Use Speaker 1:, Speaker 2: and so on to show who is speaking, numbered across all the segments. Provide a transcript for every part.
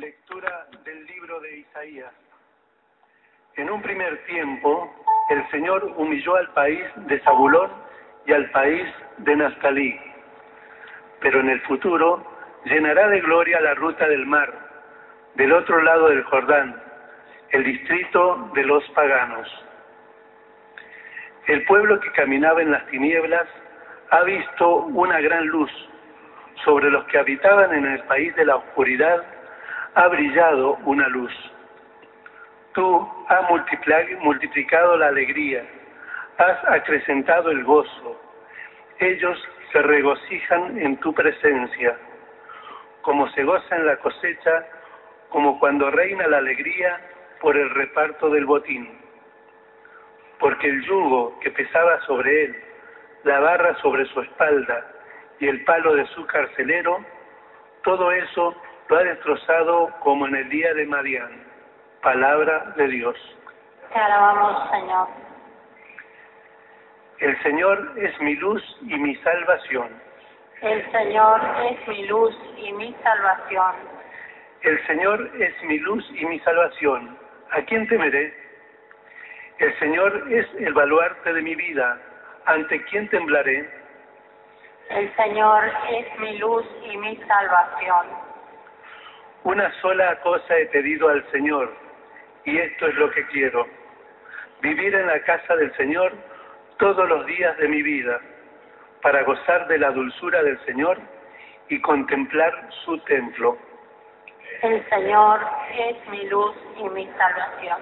Speaker 1: Lectura del libro de Isaías. En un primer tiempo, el Señor humilló al país de Zabulón y al país de Naftalí. Pero en el futuro llenará de gloria la ruta del mar, del otro lado del Jordán, el distrito de los paganos. El pueblo que caminaba en las tinieblas ha visto una gran luz. Sobre los que habitaban en el país de la oscuridad ha brillado una luz. Tú has multiplicado la alegría, has acrecentado el gozo. Ellos se regocijan en tu presencia, como se goza en la cosecha, como cuando reina la alegría por el reparto del botín. Porque el yugo que pesaba sobre él, la barra sobre su espalda y el palo de su carcelero, todo eso lo ha destrozado como en el día de Madián. Palabra de Dios.
Speaker 2: Te alabamos, Señor.
Speaker 1: El Señor es mi luz y mi salvación.
Speaker 2: El Señor es mi luz y mi salvación.
Speaker 1: El Señor es mi luz y mi salvación. ¿A quién temeré? El Señor es el baluarte de mi vida. ¿Ante quién temblaré?
Speaker 2: El Señor es mi luz y mi salvación.
Speaker 1: Una sola cosa he pedido al Señor, y esto es lo que quiero, vivir en la casa del Señor todos los días de mi vida, para gozar de la dulzura del Señor y contemplar su templo.
Speaker 2: El Señor es mi luz y mi salvación.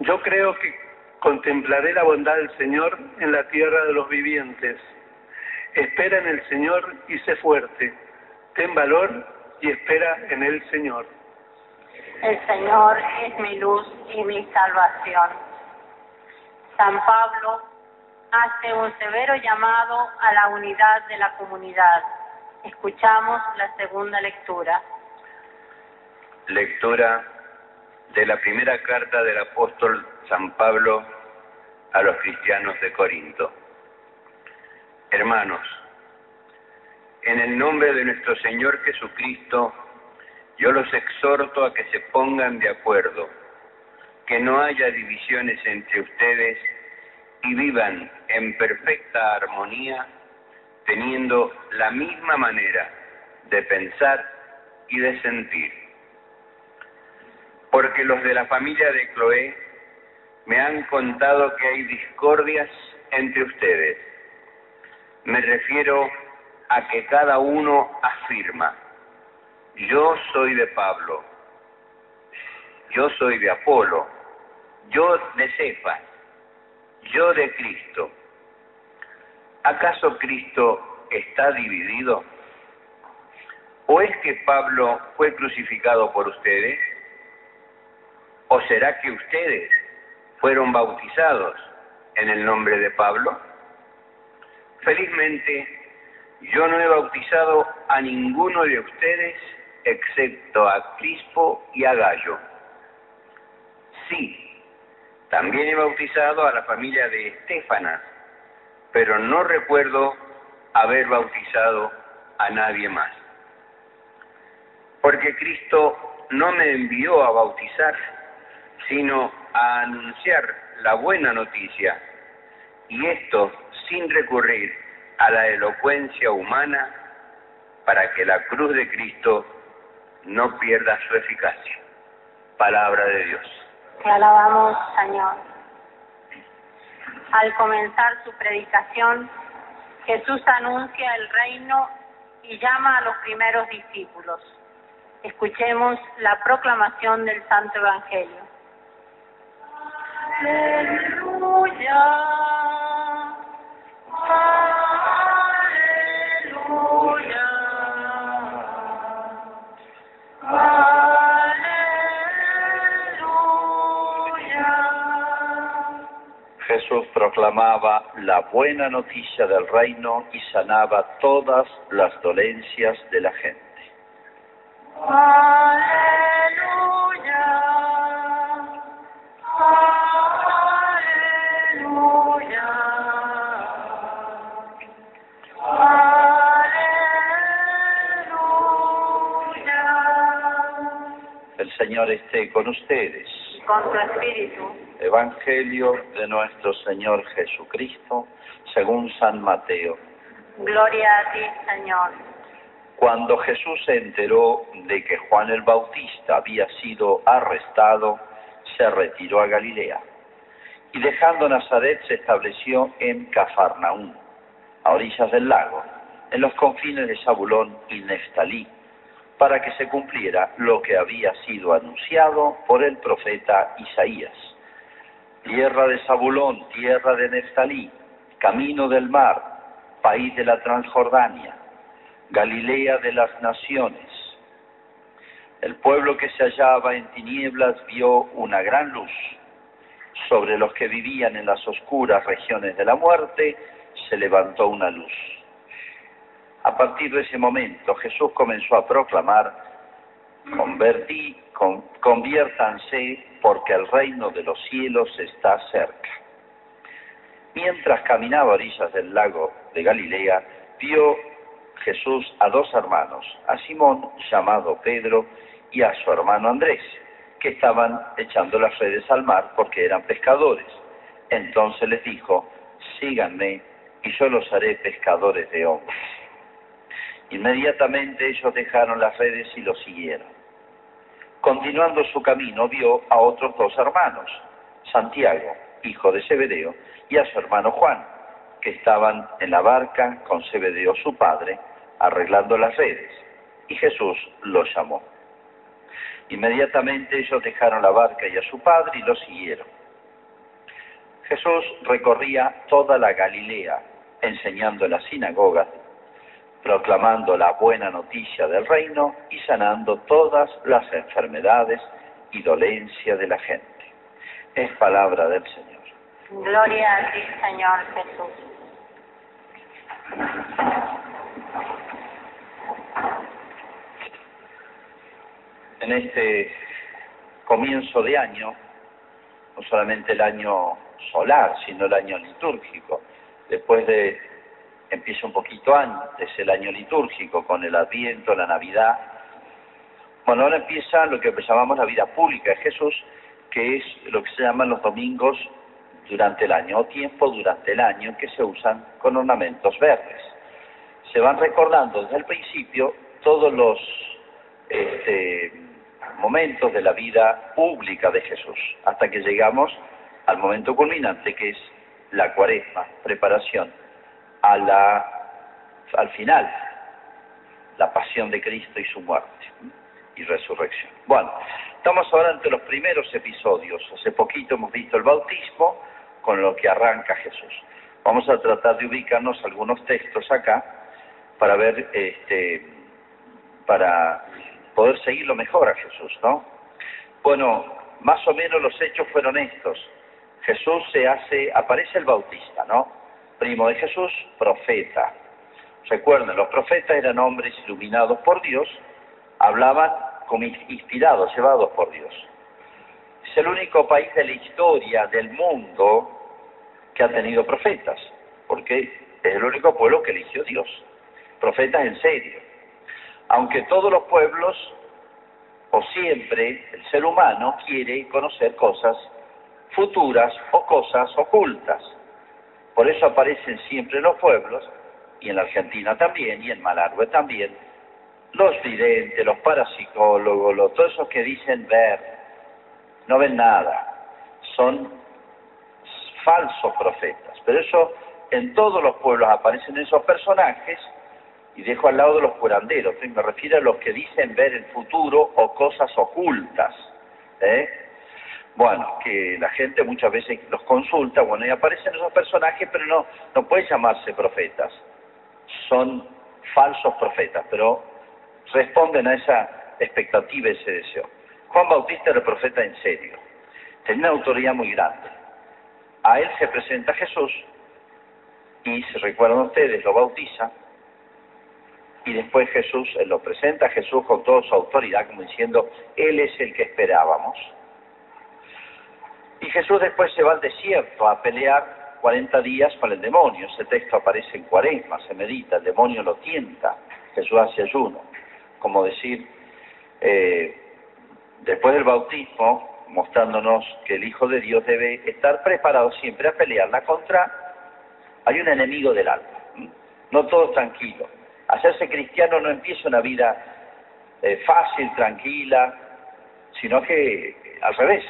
Speaker 1: Yo creo que contemplaré la bondad del Señor en la tierra de los vivientes. Espera en el Señor y sé fuerte. Ten valor y espera en el Señor.
Speaker 2: El Señor es mi luz y mi salvación. San Pablo hace un severo llamado a la unidad de la comunidad. Escuchamos la segunda lectura.
Speaker 3: Lectura de la primera carta del apóstol San Pablo a los cristianos de Corinto. Hermanos, en el nombre de nuestro Señor Jesucristo, yo los exhorto a que se pongan de acuerdo, que no haya divisiones entre ustedes y vivan en perfecta armonía, teniendo la misma manera de pensar y de sentir porque los de la familia de Cloé me han contado que hay discordias entre ustedes. Me refiero a que cada uno afirma, yo soy de Pablo, yo soy de Apolo, yo de Cefa, yo de Cristo. ¿Acaso Cristo está dividido? ¿O es que Pablo fue crucificado por ustedes? ¿O será que ustedes fueron bautizados en el nombre de Pablo? Felizmente, yo no he bautizado a ninguno de ustedes excepto a Crispo y a Gallo. Sí, también he bautizado a la familia de Estefanas, pero no recuerdo haber bautizado a nadie más. Porque Cristo no me envió a bautizar, sino a anunciar la buena noticia, y esto sin recurrir a la elocuencia humana para que la cruz de Cristo no pierda su eficacia. Palabra de Dios.
Speaker 2: Te alabamos, Señor. Al comenzar su predicación, Jesús anuncia el reino y llama a los primeros discípulos. Escuchemos la proclamación del Santo Evangelio. Aleluya.
Speaker 4: Proclamaba la buena noticia del reino y sanaba todas las dolencias de la gente.
Speaker 2: Aleluya. Aleluya. Aleluya.
Speaker 4: Señor esté con ustedes.
Speaker 2: con tu espíritu.
Speaker 4: Evangelio de nuestro Señor Jesucristo, según San Mateo.
Speaker 2: Gloria a ti, Señor.
Speaker 4: Cuando Jesús se enteró de que Juan el Bautista había sido arrestado, se retiró a Galilea. Y dejando Nazaret se estableció en Cafarnaúm, a orillas del lago, en los confines de Zabulón y Neftalí, para que se cumpliera lo que había sido anunciado por el profeta Isaías. Tierra de Zabulón, tierra de Neftalí, camino del mar, país de la Transjordania, Galilea de las naciones. El pueblo que se hallaba en tinieblas vio una gran luz. Sobre los que vivían en las oscuras regiones de la muerte se levantó una luz. A partir de ese momento Jesús comenzó a proclamar, convertí, con, conviértanse porque el reino de los cielos está cerca. Mientras caminaba a orillas del lago de Galilea, vio Jesús a dos hermanos, a Simón, llamado Pedro, y a su hermano Andrés, que estaban echando las redes al mar porque eran pescadores. Entonces les dijo, síganme y yo los haré pescadores de hombres. Inmediatamente ellos dejaron las redes y lo siguieron. Continuando su camino vio a otros dos hermanos, Santiago, hijo de Zebedeo, y a su hermano Juan, que estaban en la barca con Zebedeo su padre, arreglando las redes, y Jesús los llamó. Inmediatamente ellos dejaron la barca y a su padre y lo siguieron. Jesús recorría toda la Galilea, enseñando en las sinagogas, proclamando la buena noticia del reino y sanando todas las enfermedades y dolencia de la gente. Es palabra del Señor.
Speaker 2: Gloria a ti, Señor Jesús.
Speaker 4: En este comienzo de año, no solamente el año solar, sino el año litúrgico, después de, empieza un poquito antes el año litúrgico, con el Adviento, la Navidad, bueno, ahora empieza lo que llamamos la vida pública de Jesús, que es lo que se llaman los domingos durante el año, o tiempo durante el año que se usan con ornamentos verdes. Se van recordando desde el principio todos los este, momentos de la vida pública de Jesús, hasta que llegamos al momento culminante que es la cuaresma, preparación a la, al final, la pasión de Cristo y su muerte y resurrección. Bueno, estamos ahora ante los primeros episodios. Hace poquito hemos visto el bautismo con lo que arranca Jesús. Vamos a tratar de ubicarnos algunos textos acá para ver, este, para poder seguirlo mejor a Jesús, ¿no? Bueno, más o menos los hechos fueron estos. Jesús se hace, aparece el bautista, ¿no? Primo de Jesús, profeta. Recuerden, los profetas eran hombres iluminados por Dios, hablaban como inspirados, llevados por Dios. Es el único país de la historia del mundo que ha tenido profetas, porque es el único pueblo que eligió Dios. Profetas en serio. Aunque todos los pueblos, o siempre, el ser humano quiere conocer cosas futuras o cosas ocultas. Por eso aparecen siempre los pueblos, y en la Argentina también, y en Malargüe también, los videntes, los parapsicólogos, los, todos esos que dicen ver, no ven nada, son falsos profetas. Pero eso en todos los pueblos aparecen esos personajes y dejo al lado de los curanderos, me refiero a los que dicen ver el futuro o cosas ocultas. ¿eh? Bueno, que la gente muchas veces los consulta, bueno, y aparecen esos personajes, pero no, no pueden llamarse profetas. Son falsos profetas, pero responden a esa expectativa, ese deseo. Juan Bautista era profeta en serio, tenía una autoridad muy grande. A él se presenta Jesús y, se recuerdan ustedes, lo bautiza, y después Jesús lo presenta a Jesús con toda su autoridad, como diciendo, Él es el que esperábamos. Y Jesús después se va al desierto a pelear 40 días con el demonio. Ese texto aparece en cuaresma, se medita, el demonio lo tienta, Jesús hace ayuno. Como decir, eh, después del bautismo, mostrándonos que el Hijo de Dios debe estar preparado siempre a pelearla contra, hay un enemigo del alma. No todo tranquilo. Hacerse cristiano no empieza una vida eh, fácil, tranquila, sino que al revés.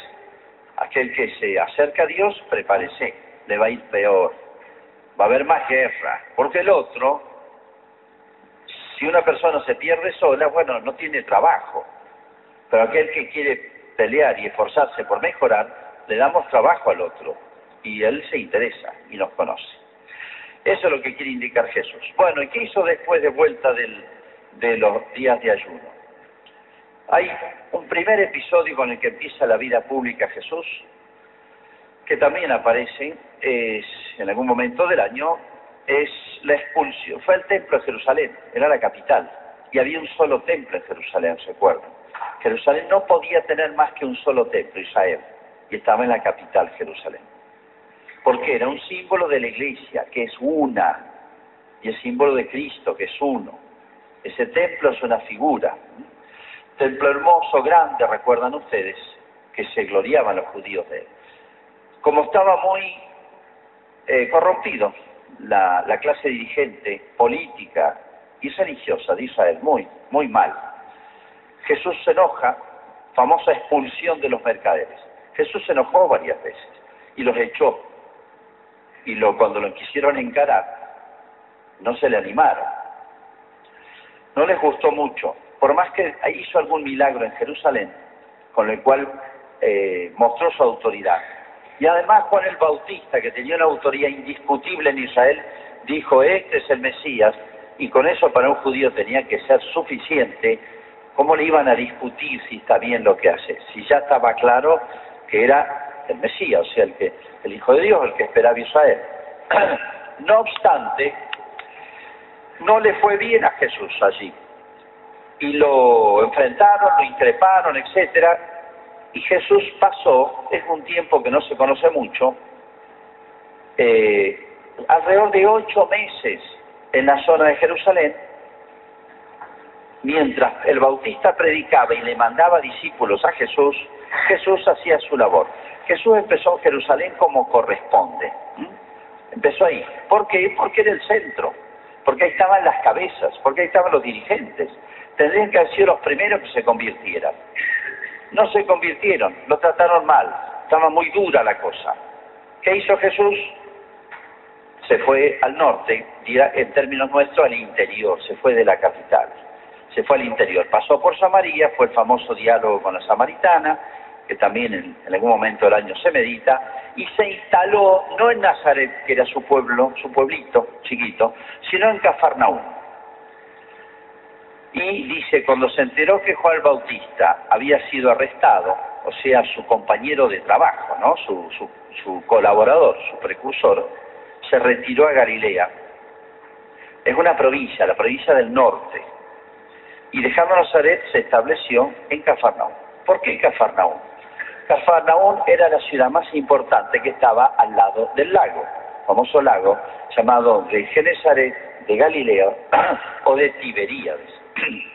Speaker 4: Aquel que se acerca a Dios, prepárese, le va a ir peor. Va a haber más guerra, porque el otro, si una persona se pierde sola, bueno, no tiene trabajo. Pero aquel que quiere pelear y esforzarse por mejorar, le damos trabajo al otro. Y él se interesa y nos conoce. Eso es lo que quiere indicar Jesús. Bueno, ¿y qué hizo después de vuelta de los días de ayuno? Hay un primer episodio con el que empieza la vida pública Jesús, que también aparece es, en algún momento del año, es la expulsión. Fue el templo de Jerusalén, era la capital, y había un solo templo en Jerusalén, ¿se acuerdan? Jerusalén no podía tener más que un solo templo, Israel, y estaba en la capital, Jerusalén. Porque era un símbolo de la iglesia, que es una, y el símbolo de Cristo, que es uno. Ese templo es una figura. Templo hermoso, grande, recuerdan ustedes, que se gloriaban los judíos de él. Como estaba muy eh, corrompido la, la clase dirigente política y religiosa de Israel, muy, muy mal, Jesús se enoja, famosa expulsión de los mercaderes. Jesús se enojó varias veces y los echó. Y lo, cuando lo quisieron encarar, no se le animaron. No les gustó mucho por más que hizo algún milagro en Jerusalén, con el cual eh, mostró su autoridad. Y además Juan el Bautista, que tenía una autoridad indiscutible en Israel, dijo, este es el Mesías, y con eso para un judío tenía que ser suficiente, ¿cómo le iban a discutir si está bien lo que hace? Si ya estaba claro que era el Mesías, o sea, el, el Hijo de Dios, el que esperaba Israel. no obstante, no le fue bien a Jesús allí y lo enfrentaron, lo increparon, etcétera, y Jesús pasó, es un tiempo que no se conoce mucho, eh, alrededor de ocho meses en la zona de Jerusalén, mientras el Bautista predicaba y le mandaba discípulos a Jesús, Jesús hacía su labor. Jesús empezó en Jerusalén como corresponde. Empezó ahí. ¿Por qué? Porque era el centro, porque ahí estaban las cabezas, porque ahí estaban los dirigentes, tendrían que haber sido los primeros que se convirtieran. No se convirtieron, lo trataron mal, estaba muy dura la cosa. ¿Qué hizo Jesús? Se fue al norte, en términos nuestros al interior, se fue de la capital, se fue al interior. Pasó por Samaria, fue el famoso diálogo con la samaritana, que también en, en algún momento del año se medita, y se instaló no en Nazaret, que era su pueblo, su pueblito chiquito, sino en Cafarnaúm y dice, cuando se enteró que Juan Bautista había sido arrestado, o sea, su compañero de trabajo, ¿no? su, colaborador, su precursor, se retiró a Galilea. Es una provincia, la provincia del norte. Y dejando Nazaret se estableció en Cafarnaúm. ¿Por qué Cafarnaúm? Cafarnaúm era la ciudad más importante que estaba al lado del lago, famoso lago llamado de Genesaret, de Galilea o de Tiberíades.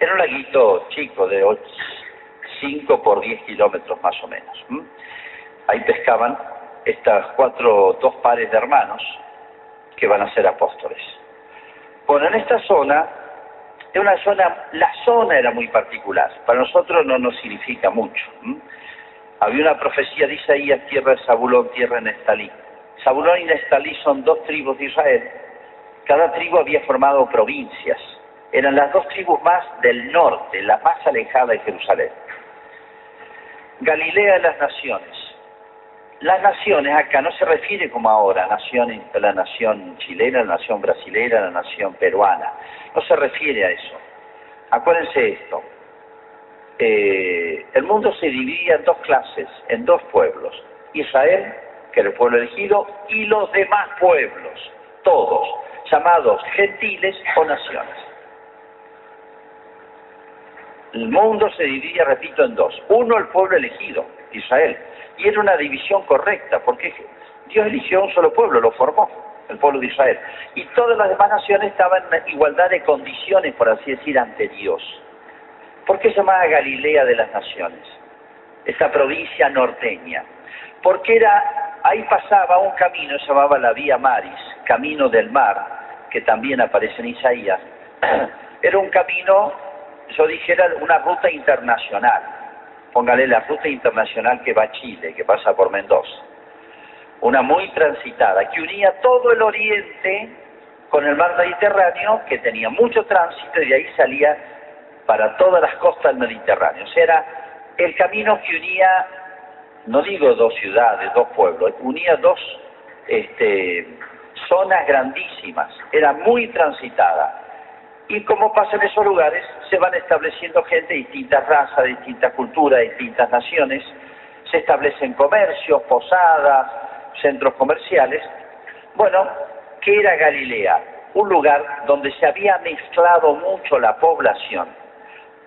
Speaker 4: Era un laguito chico de 5 por 10 kilómetros más o menos. Ahí pescaban estas cuatro, dos pares de hermanos que van a ser apóstoles. Bueno, en esta zona, es una zona, la zona era muy particular, para nosotros no nos significa mucho. Había una profecía de Isaías, tierra de Zabulón, tierra de Nestalí. Zabulón y Nestalí son dos tribus de Israel. Cada tribu había formado provincias eran las dos tribus más del norte, la más alejada de Jerusalén. Galilea de las naciones. Las naciones acá no se refiere como ahora, nación, la nación chilena, la nación brasilera, la nación peruana. No se refiere a eso. Acuérdense esto. Eh, el mundo se dividía en dos clases, en dos pueblos. Israel, que era el pueblo elegido, y los demás pueblos, todos, llamados gentiles o naciones. El mundo se dividía, repito, en dos. Uno, el pueblo elegido, Israel. Y era una división correcta, porque Dios eligió un solo pueblo, lo formó, el pueblo de Israel. Y todas las demás naciones estaban en igualdad de condiciones, por así decir, ante Dios. ¿Por qué se llamaba Galilea de las Naciones? Esta provincia norteña. Porque era, ahí pasaba un camino, se llamaba la Vía Maris, camino del mar, que también aparece en Isaías. Era un camino, yo dije, era una ruta internacional. Póngale la ruta internacional que va a Chile, que pasa por Mendoza. Una muy transitada, que unía todo el oriente con el mar Mediterráneo, que tenía mucho tránsito y de ahí salía para todas las costas del Mediterráneo. O sea, era el camino que unía, no digo dos ciudades, dos pueblos, unía dos este, zonas grandísimas, era muy transitada. Y como pasa en esos lugares, se van estableciendo gente de distintas razas, de distintas culturas, de distintas naciones, se establecen comercios, posadas, centros comerciales. Bueno, ¿qué era Galilea? Un lugar donde se había mezclado mucho la población.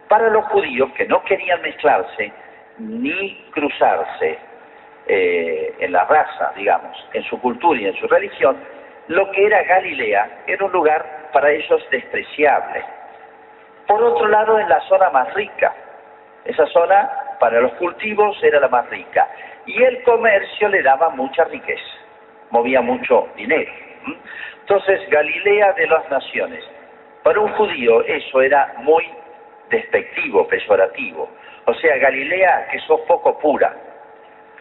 Speaker 4: Para los judíos que no querían mezclarse ni cruzarse eh, en la raza, digamos, en su cultura y en su religión, lo que era Galilea era un lugar para ellos despreciable. Por otro lado, en la zona más rica, esa zona para los cultivos era la más rica y el comercio le daba mucha riqueza, movía mucho dinero. Entonces, Galilea de las naciones, para un judío eso era muy despectivo, peyorativo. O sea, Galilea, que sos poco pura,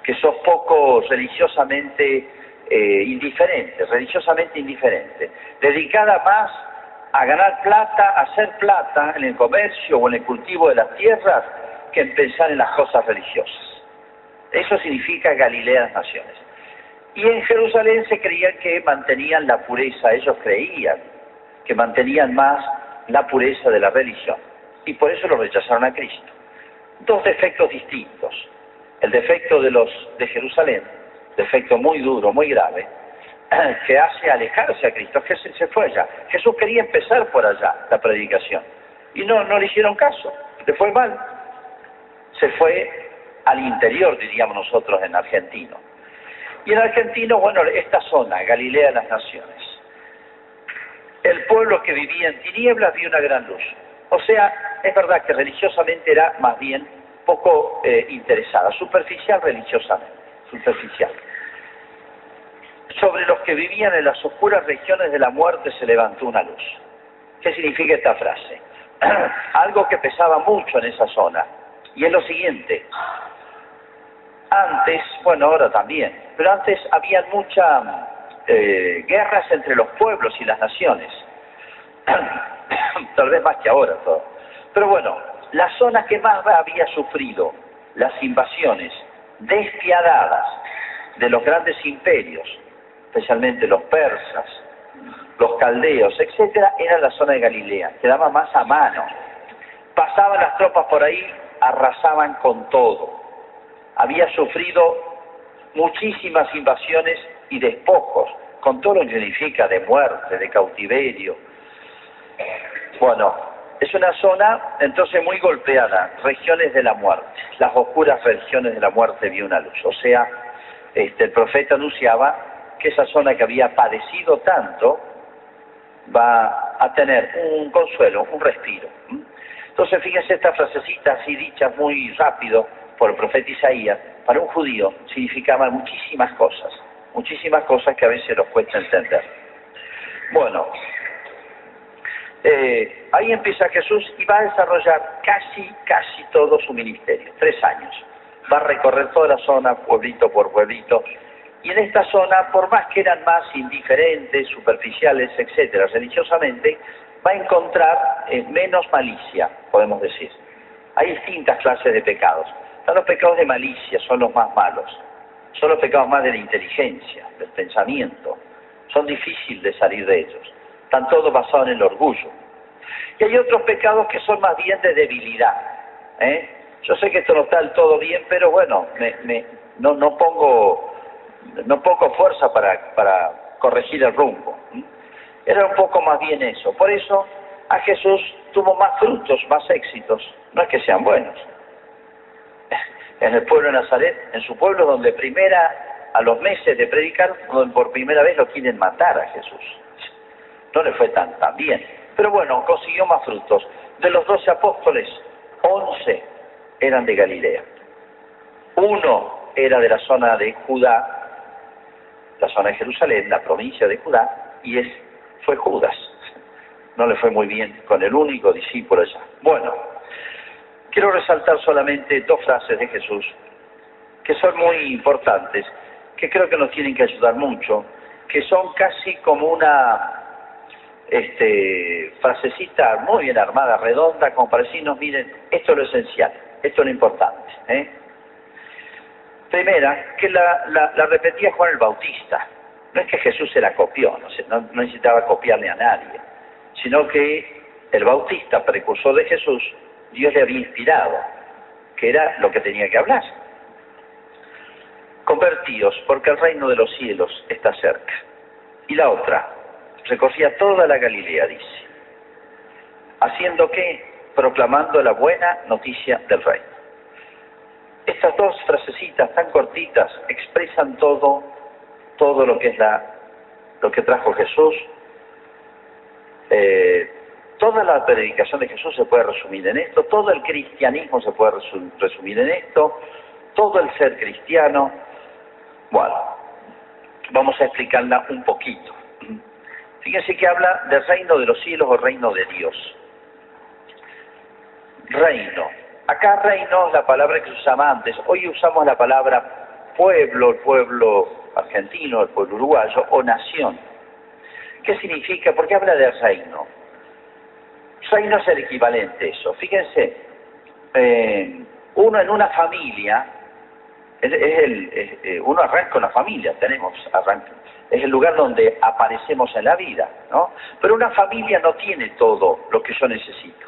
Speaker 4: que sos poco religiosamente eh, indiferente, religiosamente indiferente, dedicada más a ganar plata, a hacer plata en el comercio o en el cultivo de las tierras que en pensar en las cosas religiosas. Eso significa Galilea las Naciones. Y en Jerusalén se creían que mantenían la pureza, ellos creían que mantenían más la pureza de la religión. Y por eso lo rechazaron a Cristo. Dos defectos distintos. El defecto de los de Jerusalén defecto muy duro, muy grave, que hace alejarse a Cristo. Jesús se fue allá. Jesús quería empezar por allá la predicación. Y no, no le hicieron caso. Le fue mal. Se fue al interior, diríamos nosotros en argentino. Y en argentino, bueno, esta zona, Galilea de las Naciones. El pueblo que vivía en tinieblas vio una gran luz. O sea, es verdad que religiosamente era más bien poco eh, interesada, superficial religiosamente, superficial sobre los que vivían en las oscuras regiones de la muerte se levantó una luz. ¿Qué significa esta frase? Algo que pesaba mucho en esa zona. Y es lo siguiente. Antes, bueno, ahora también, pero antes había muchas eh, guerras entre los pueblos y las naciones. Tal vez más que ahora. Pero bueno, la zona que más había sufrido las invasiones despiadadas de los grandes imperios especialmente los persas, los caldeos, etcétera, era la zona de Galilea, quedaba más a mano. Pasaban las tropas por ahí, arrasaban con todo. Había sufrido muchísimas invasiones y despojos, con todo lo que significa de muerte, de cautiverio. Bueno, es una zona entonces muy golpeada, regiones de la muerte. Las oscuras regiones de la muerte vio una luz. O sea, este, el profeta anunciaba que esa zona que había padecido tanto va a tener un consuelo, un respiro. Entonces, fíjense esta frasecita así dicha muy rápido por el profeta Isaías, para un judío significaba muchísimas cosas, muchísimas cosas que a veces nos cuesta entender. Bueno, eh, ahí empieza Jesús y va a desarrollar casi, casi todo su ministerio, tres años. Va a recorrer toda la zona, pueblito por pueblito, y en esta zona, por más que eran más indiferentes, superficiales, etcétera, religiosamente, va a encontrar eh, menos malicia, podemos decir. Hay distintas clases de pecados. Están los pecados de malicia, son los más malos. Son los pecados más de la inteligencia, del pensamiento. Son difíciles de salir de ellos. Están todos basados en el orgullo. Y hay otros pecados que son más bien de debilidad. ¿eh? Yo sé que esto no está del todo bien, pero bueno, me, no, no pongo no poco fuerza para, para corregir el rumbo. Era un poco más bien eso. Por eso a Jesús tuvo más frutos, más éxitos. No es que sean buenos. En el pueblo de Nazaret, en su pueblo donde primera, a los meses de predicar, donde por primera vez lo quieren matar a Jesús. No le fue tan, bien. Pero bueno, consiguió más frutos. De los doce apóstoles, once eran de Galilea. Uno era de la zona de Judá, la zona de Jerusalén, la provincia de Judá, y es, fue Judas. No le fue muy bien con el único discípulo allá. Bueno, quiero resaltar solamente dos frases de Jesús que son muy importantes, que creo que nos tienen que ayudar mucho, que son casi como una este, frasecita muy bien armada, redonda, como para decirnos, miren, esto es lo esencial, esto es lo importante. ¿eh? Primera, que la, repetía Juan el Bautista. No es que Jesús se la copió, no, no necesitaba copiarle a nadie, sino que el Bautista, precursor de Jesús, Dios le había inspirado, que era lo que tenía que hablar. Convertíos, porque el reino de los cielos está cerca. Y la otra, recorría toda la Galilea, dice. ¿Haciendo qué? Proclamando la buena noticia del reino. Estas dos frasecitas tan cortitas expresan todo, todo lo que es la, lo que trajo Jesús. Eh, toda la predicación de Jesús se puede resumir en esto, todo el cristianismo se puede resumir en esto, todo el ser cristiano. Bueno, vamos a explicarla un poquito. Fíjense que habla del reino de los cielos o reino de Dios. Reino. Acá reino es la palabra que se usaba antes. Hoy usamos la palabra pueblo, el pueblo argentino, el pueblo uruguayo o nación. ¿Qué significa? ¿Por qué habla de reino? Reino es el equivalente a eso. Fíjense, eh, uno en una familia, es, el, eh, uno arranca una familia, tenemos, arranca, es el lugar donde aparecemos en la vida, ¿no? Pero una familia no tiene todo lo que yo necesito.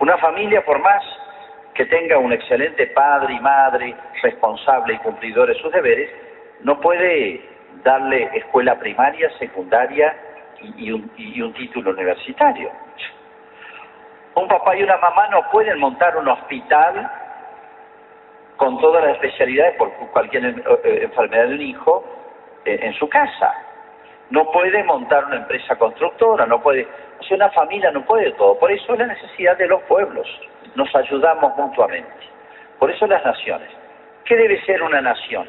Speaker 4: Una familia, por más que tenga un excelente padre y madre, responsable y cumplidor de sus deberes, no puede darle escuela primaria, secundaria y, un, título universitario. Un papá y una mamá no pueden montar un hospital con todas las especialidades por cualquier eh, enfermedad de un hijo en su casa. No puede montar una empresa constructora, no puede, o sea, una familia no puede todo. Por eso la necesidad de los pueblos, nos ayudamos mutuamente. Por eso las naciones. ¿Qué debe ser una nación?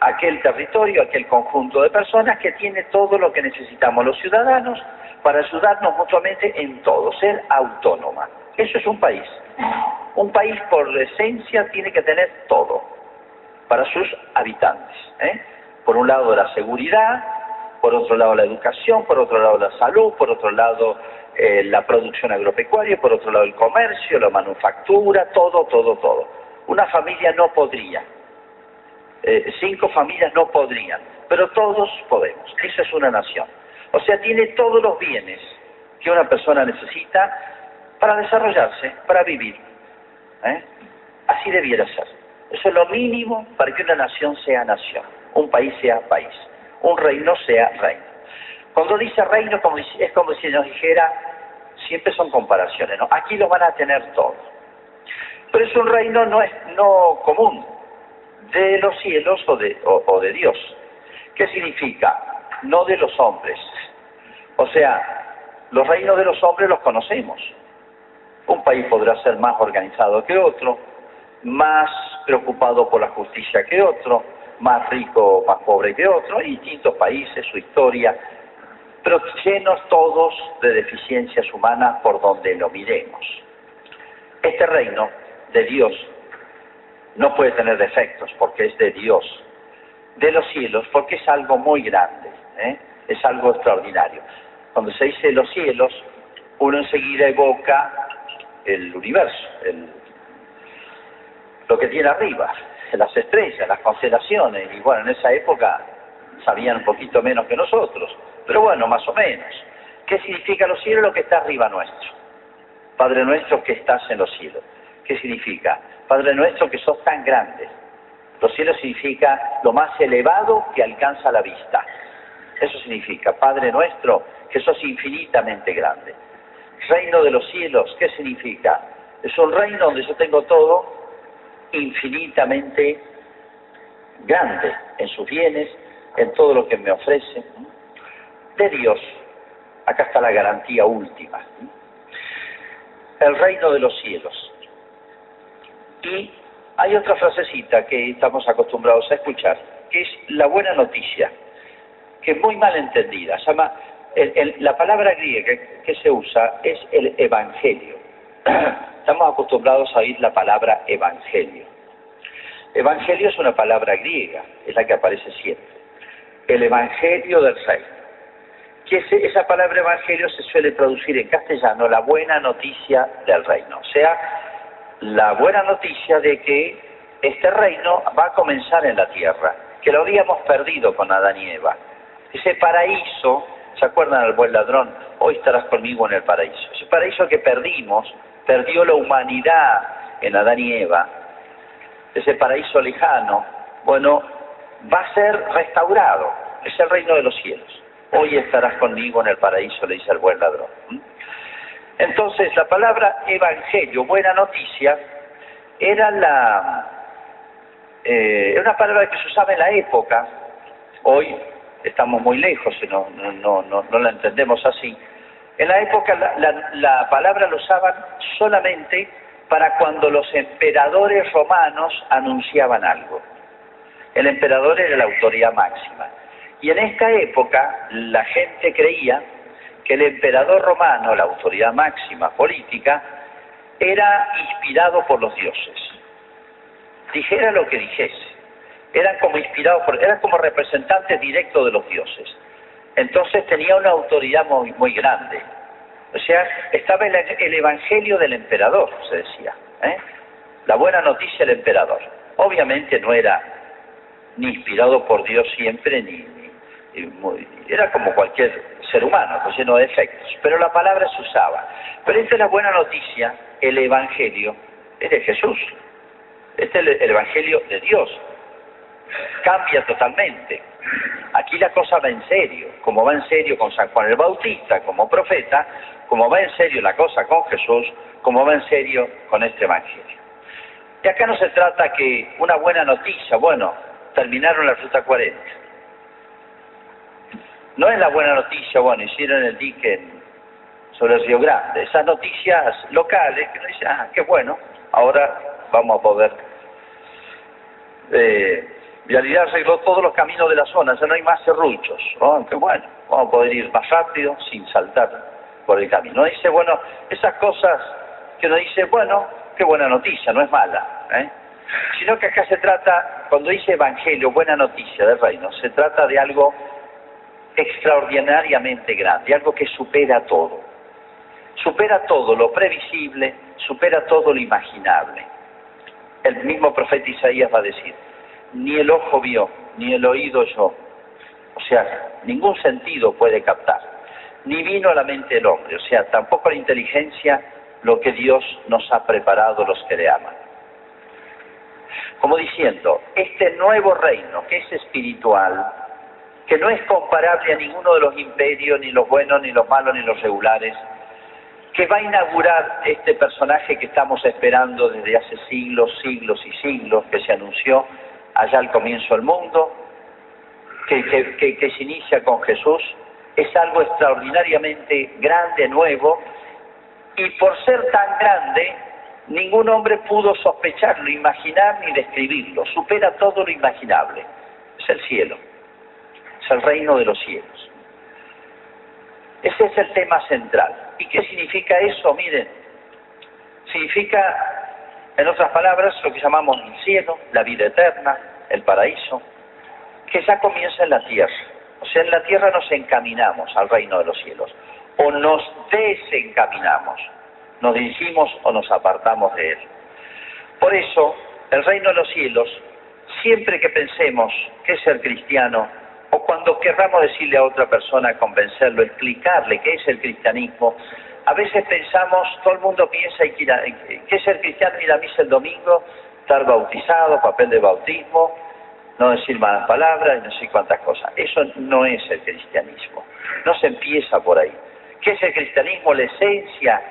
Speaker 4: Aquel territorio, aquel conjunto de personas que tiene todo lo que necesitamos los ciudadanos para ayudarnos mutuamente en todo, ser autónoma. Eso es un país. Un país por esencia tiene que tener todo para sus habitantes. ¿eh? Por un lado la seguridad, por otro lado la educación, por otro lado la salud, por otro lado eh, la producción agropecuaria, por otro lado el comercio, la manufactura, todo, todo, todo. Una familia no podría, eh, cinco familias no podrían, pero todos podemos. Esa es una nación. O sea, tiene todos los bienes que una persona necesita para desarrollarse, para vivir. Así debiera ser. Eso es lo mínimo para que una nación sea nación, un país sea país, un reino sea reino. Cuando dice reino es como si nos dijera, siempre son comparaciones. Aquí lo van a tener todo. Pero es un reino no, común, de los cielos o de Dios. ¿Qué significa? No de los hombres. O sea, los reinos de los hombres los conocemos. Un país podrá ser más organizado que otro, más preocupado por la justicia que otro, más rico o más pobre que otro, distintos países, su historia, pero llenos todos de deficiencias humanas por donde lo miremos. Este reino de Dios no puede tener defectos porque es de Dios, de los cielos, porque es algo muy grande, ¿eh? es algo extraordinario. Cuando se dice los cielos, uno enseguida evoca el universo, el lo que tiene arriba, las estrellas, las constelaciones, y bueno, en esa época sabían un poquito menos que nosotros, pero bueno, más o menos. ¿Qué significa los cielos? Lo que está arriba nuestro. Padre nuestro que estás en los cielos. ¿Qué significa? Padre nuestro que sos tan grande. Los cielos significa lo más elevado que alcanza la vista. Eso significa, Padre nuestro, que sos infinitamente grande. Reino de los cielos, ¿qué significa? Es un reino donde yo tengo todo infinitamente grande en sus bienes, en todo lo que me ofrece. De Dios, acá está la garantía última. el reino de los cielos. Y hay otra frasecita que estamos acostumbrados a escuchar, que es la buena noticia, que es muy mal entendida. Llama, la palabra griega que se usa es el evangelio. Estamos acostumbrados a oír la palabra evangelio. Evangelio es una palabra griega, es la que aparece siempre. El evangelio del reino. Que esa palabra evangelio se suele traducir en castellano la buena noticia del reino. O sea, la buena noticia de que este reino va a comenzar en la tierra, que lo habíamos perdido con Adán y Eva. Ese paraíso, ¿se acuerdan del buen ladrón? Hoy estarás conmigo en el paraíso. Ese paraíso que perdimos, perdió la humanidad en Adán y Eva, ese paraíso lejano, bueno, va a ser restaurado, es el reino de los cielos. Hoy estarás conmigo en el paraíso, le dice el buen ladrón. Entonces, la palabra evangelio, buena noticia, era la eh, una palabra que se usaba en la época, hoy estamos muy lejos y no, no, no, no la entendemos así. En la época la, la palabra lo usaban solamente para cuando los emperadores romanos anunciaban algo. El emperador era la autoridad máxima. Y en esta época la gente creía que el emperador romano, la autoridad máxima política, era inspirado por los dioses. Dijera lo que dijese. Eran como inspirados por, eran como representantes directos de los dioses. Entonces tenía una autoridad muy, muy grande. O sea, estaba el, el evangelio del emperador, se decía. ¿eh? La buena noticia del emperador. Obviamente no era ni inspirado por Dios siempre, ni, era como cualquier ser humano, pues lleno de defectos. Pero la palabra se usaba. Pero esta es la buena noticia, el evangelio es de Jesús. Este es el evangelio de Dios. Cambia totalmente. Aquí la cosa va en serio, como va en serio con San Juan el Bautista como profeta, como va en serio la cosa con Jesús, como va en serio con este Evangelio. Y acá no se trata que una buena noticia, bueno, terminaron la ruta 40. No es la buena noticia, bueno, hicieron el dique sobre el Río Grande. Esas noticias locales que nos dicen, ah, qué bueno, ahora vamos a poder eh, Vialidad arregló todos los caminos de la zona, ya no hay más serruchos. Oh, qué bueno, vamos a poder ir más rápido sin saltar por el camino. No dice, bueno, esas cosas que uno dice, bueno, qué buena noticia, no es mala. ¿eh? Sino que acá se trata, cuando dice evangelio, buena noticia del reino, se trata de algo extraordinariamente grande, algo que supera todo. Supera todo lo previsible, supera todo lo imaginable. El mismo profeta Isaías va a decir, ni el ojo vio, ni el oído oyó. O sea, ningún sentido puede captar. Ni vino a la mente el hombre, o sea, tampoco la inteligencia lo que Dios nos ha preparado los que le aman. Como diciendo, este nuevo reino que es espiritual, que no es comparable a ninguno de los imperios, ni los buenos, ni los malos, ni los regulares, que va a inaugurar este personaje que estamos esperando desde hace siglos, siglos y siglos, que se anunció allá al comienzo del mundo, que, que, se inicia con Jesús, es algo extraordinariamente grande, nuevo, y por ser tan grande, ningún hombre pudo sospecharlo, imaginar ni describirlo, supera todo lo imaginable. Es el cielo, es el reino de los cielos. Ese es el tema central. ¿Y qué significa eso? Miren, significa en otras palabras, lo que llamamos el cielo, la vida eterna, el paraíso, que ya comienza en la tierra. O sea, en la tierra nos encaminamos al reino de los cielos, o nos desencaminamos, nos dirigimos o nos apartamos de él. Por eso, el reino de los cielos, siempre que pensemos que es ser cristiano, o cuando querramos decirle a otra persona, convencerlo, explicarle qué es el cristianismo, a veces pensamos, todo el mundo piensa que es ser cristiano ir a misa el domingo, estar bautizado, papel de bautismo, no decir malas palabras y no sé cuántas cosas. Eso no es el cristianismo. No se empieza por ahí. ¿Qué es el cristianismo? La esencia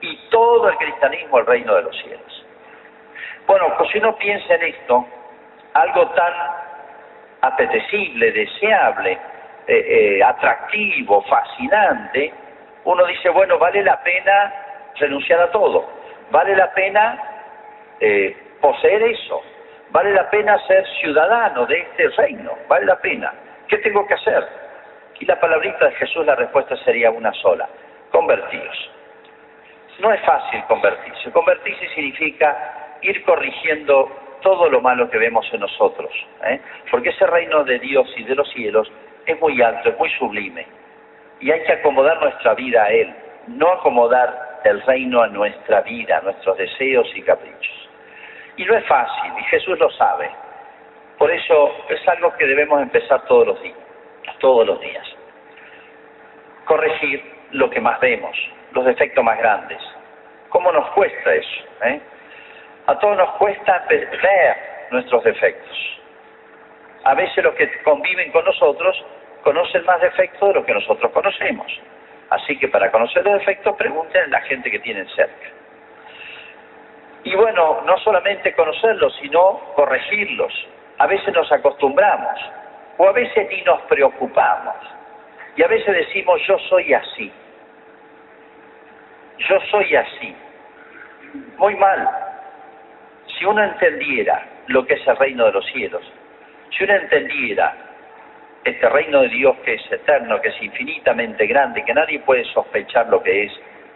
Speaker 4: y todo el cristianismo el reino de los cielos. Bueno, pues si uno piensa en esto, algo tan apetecible, deseable, eh, eh, atractivo, fascinante, uno dice, bueno, vale la pena renunciar a todo. Vale la pena eh, poseer eso. Vale la pena ser ciudadano de este reino. Vale la pena. ¿Qué tengo que hacer? Y la palabrita de Jesús, la respuesta sería una sola. Convertíos. No es fácil convertirse. Convertirse significa ir corrigiendo todo lo malo que vemos en nosotros. ¿eh? Porque ese reino de Dios y de los cielos es muy alto, es muy sublime. Y hay que acomodar nuestra vida a Él, no acomodar el reino a nuestra vida, a nuestros deseos y caprichos. Y no es fácil, y Jesús lo sabe. Por eso es algo que debemos empezar todos los días, todos los días. Corregir lo que más vemos, los defectos más grandes. ¿Cómo nos cuesta eso? Eh? A todos nos cuesta ver nuestros defectos. A veces los que conviven con nosotros conocen más defectos de los que nosotros conocemos. Así que para conocer los defectos, pregunten a la gente que tienen cerca. Y bueno, no solamente conocerlos, sino corregirlos. A veces nos acostumbramos, o a veces ni nos preocupamos. Y a veces decimos, yo soy así. Yo soy así. Muy mal. Si uno entendiera lo que es el reino de los cielos, si uno entendiera este reino de Dios que es eterno, que es infinitamente grande, que nadie puede sospechar lo que es,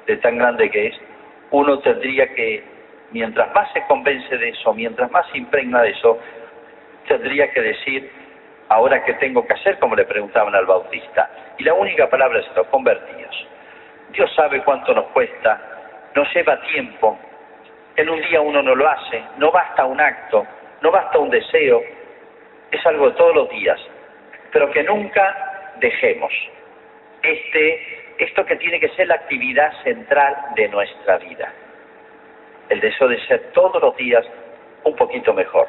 Speaker 4: de tan grande que es, uno tendría que, mientras más se convence de eso, mientras más se impregna de eso, tendría que decir, ahora qué tengo que hacer, como le preguntaban al Bautista. Y la única palabra es esto, convertidos. Dios sabe cuánto nos cuesta, nos lleva tiempo, en un día uno no lo hace, no basta un acto, no basta un deseo, es algo de todos los días pero que nunca dejemos este, esto que tiene que ser la actividad central de nuestra vida. El deseo de ser todos los días un poquito mejor.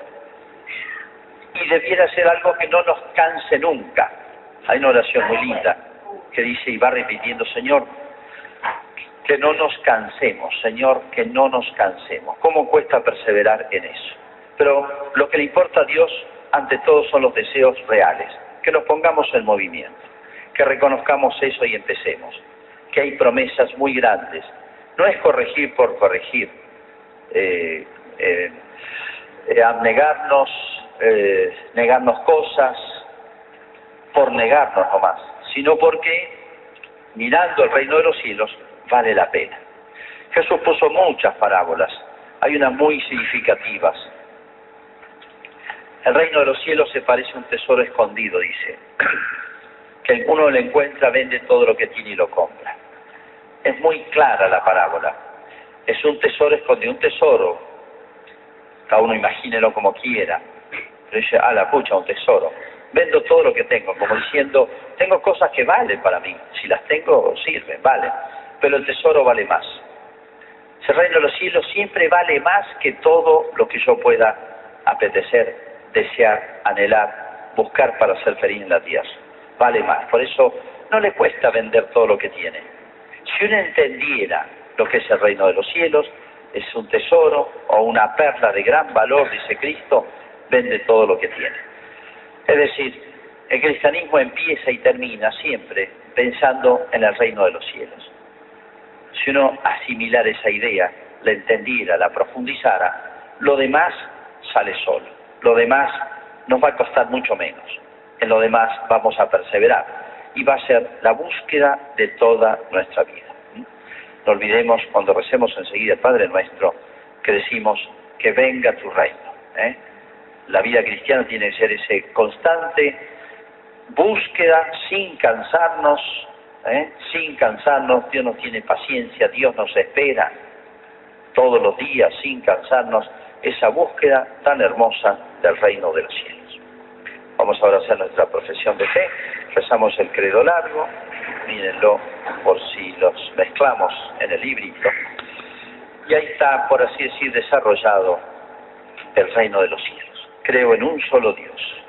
Speaker 4: Y debiera ser algo que no nos canse nunca. Hay una oración muy linda que dice y va repitiendo, Señor, que no nos cansemos, Señor, que no nos cansemos. ¿Cómo cuesta perseverar en eso? Pero lo que le importa a Dios ante todo son los deseos reales que nos pongamos en movimiento, que reconozcamos eso y empecemos, que hay promesas muy grandes. No es corregir por corregir, eh, eh, eh abnegarnos, eh, negarnos cosas por negarnos nomás, sino porque mirando el reino de los cielos vale la pena. Jesús puso muchas parábolas, hay unas muy significativas. El reino de los cielos se parece a un tesoro escondido, dice, que uno lo encuentra, vende todo lo que tiene y lo compra. Es muy clara la parábola. Es un tesoro escondido, un tesoro. Cada uno imagínelo como quiera. Pero dice, ah, la pucha, un tesoro. Vendo todo lo que tengo, como diciendo, tengo cosas que valen para mí. Si las tengo, sirven, valen. Pero el tesoro vale más. El reino de los cielos siempre vale más que todo lo que yo pueda apetecer desear, anhelar, buscar para ser feliz en la tierra. Vale más. Por eso no le cuesta vender todo lo que tiene. Si uno entendiera lo que es el reino de los cielos, es un tesoro o una perla de gran valor, dice Cristo, vende todo lo que tiene. Es decir, el cristianismo empieza y termina siempre pensando en el reino de los cielos. Si uno asimilara esa idea, la entendiera, la profundizara, lo demás sale solo. Lo demás nos va a costar mucho menos. En lo demás vamos a perseverar y va a ser la búsqueda de toda nuestra vida. No olvidemos cuando recemos enseguida el Padre Nuestro que decimos que venga tu reino. ¿eh? La vida cristiana tiene que ser ese constante búsqueda sin cansarnos, ¿eh? sin cansarnos. Dios nos tiene paciencia, Dios nos espera todos los días sin cansarnos esa búsqueda tan hermosa del reino de los cielos. Vamos ahora a hacer nuestra profesión de fe, rezamos el credo largo, mírenlo por si los mezclamos en el librito, y ahí está, por así decir, desarrollado el reino de los cielos. Creo en un solo Dios.